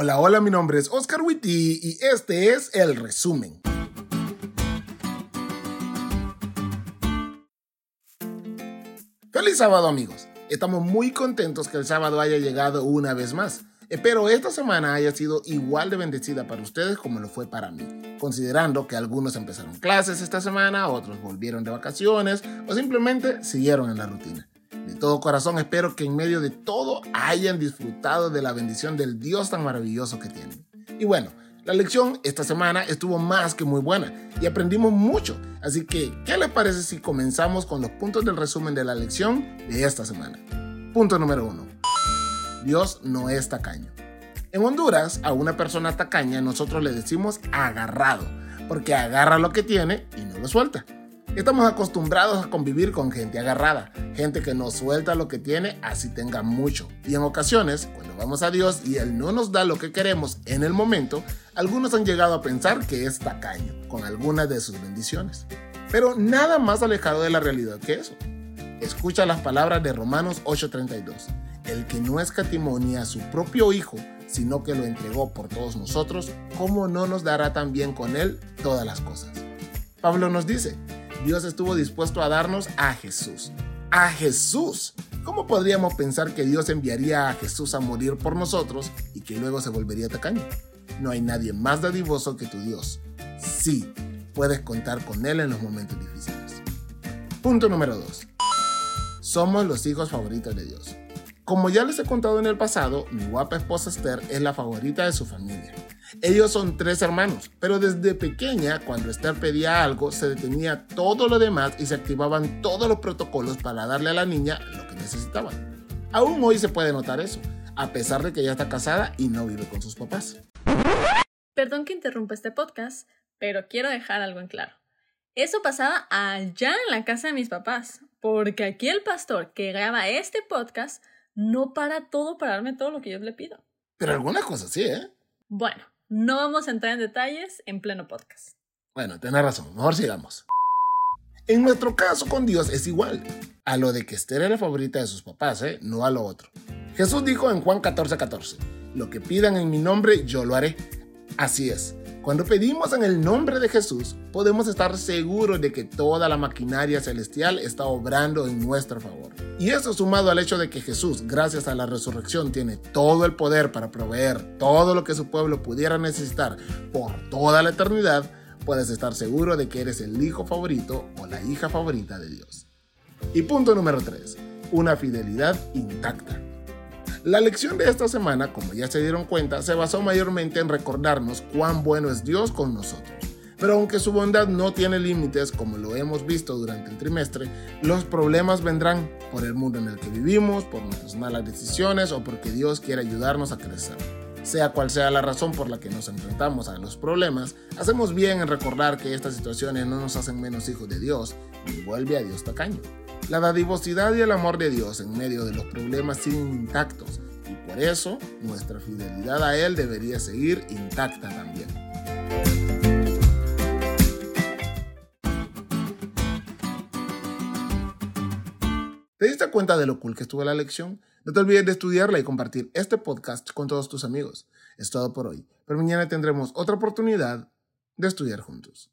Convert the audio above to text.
Hola, hola, mi nombre es Oscar Witty y este es el resumen. Feliz sábado amigos. Estamos muy contentos que el sábado haya llegado una vez más. Espero esta semana haya sido igual de bendecida para ustedes como lo fue para mí, considerando que algunos empezaron clases esta semana, otros volvieron de vacaciones o simplemente siguieron en la rutina. De todo corazón espero que en medio de todo hayan disfrutado de la bendición del Dios tan maravilloso que tienen. Y bueno, la lección esta semana estuvo más que muy buena y aprendimos mucho. Así que, ¿qué les parece si comenzamos con los puntos del resumen de la lección de esta semana? Punto número uno. Dios no es tacaño. En Honduras, a una persona tacaña nosotros le decimos agarrado, porque agarra lo que tiene y no lo suelta. Estamos acostumbrados a convivir con gente agarrada, gente que no suelta lo que tiene así tenga mucho. Y en ocasiones, cuando vamos a Dios y Él no nos da lo que queremos en el momento, algunos han llegado a pensar que es tacaño con algunas de sus bendiciones. Pero nada más alejado de la realidad que eso. Escucha las palabras de Romanos 8:32. El que no escatimó ni a su propio Hijo, sino que lo entregó por todos nosotros, ¿cómo no nos dará también con Él todas las cosas? Pablo nos dice, Dios estuvo dispuesto a darnos a Jesús. A Jesús. ¿Cómo podríamos pensar que Dios enviaría a Jesús a morir por nosotros y que luego se volvería tacaño? No hay nadie más dadivoso que tu Dios. Sí, puedes contar con Él en los momentos difíciles. Punto número 2. Somos los hijos favoritos de Dios. Como ya les he contado en el pasado, mi guapa esposa Esther es la favorita de su familia. Ellos son tres hermanos, pero desde pequeña, cuando Esther pedía algo, se detenía todo lo demás y se activaban todos los protocolos para darle a la niña lo que necesitaba. Aún hoy se puede notar eso, a pesar de que ella está casada y no vive con sus papás. Perdón que interrumpa este podcast, pero quiero dejar algo en claro. Eso pasaba allá en la casa de mis papás, porque aquí el pastor que graba este podcast no para todo para darme todo lo que yo le pido. Pero algunas cosas sí, ¿eh? Bueno, no vamos a entrar en detalles en pleno podcast. Bueno, tenés razón, mejor sigamos. En nuestro caso con Dios es igual. A lo de que Esther era la favorita de sus papás, ¿eh? no a lo otro. Jesús dijo en Juan 14:14, 14, lo que pidan en mi nombre, yo lo haré. Así es, cuando pedimos en el nombre de Jesús, podemos estar seguros de que toda la maquinaria celestial está obrando en nuestro favor. Y eso sumado al hecho de que Jesús, gracias a la resurrección, tiene todo el poder para proveer todo lo que su pueblo pudiera necesitar por toda la eternidad, puedes estar seguro de que eres el hijo favorito o la hija favorita de Dios. Y punto número 3. Una fidelidad intacta. La lección de esta semana, como ya se dieron cuenta, se basó mayormente en recordarnos cuán bueno es Dios con nosotros. Pero aunque su bondad no tiene límites, como lo hemos visto durante el trimestre, los problemas vendrán por el mundo en el que vivimos, por nuestras malas decisiones o porque Dios quiere ayudarnos a crecer. Sea cual sea la razón por la que nos enfrentamos a los problemas, hacemos bien en recordar que estas situaciones no nos hacen menos hijos de Dios ni vuelve a Dios tacaño. La dadivosidad y el amor de Dios en medio de los problemas siguen intactos y por eso nuestra fidelidad a Él debería seguir intacta también. ¿Te diste cuenta de lo cool que estuvo la lección? No te olvides de estudiarla y compartir este podcast con todos tus amigos. Es todo por hoy, pero mañana tendremos otra oportunidad de estudiar juntos.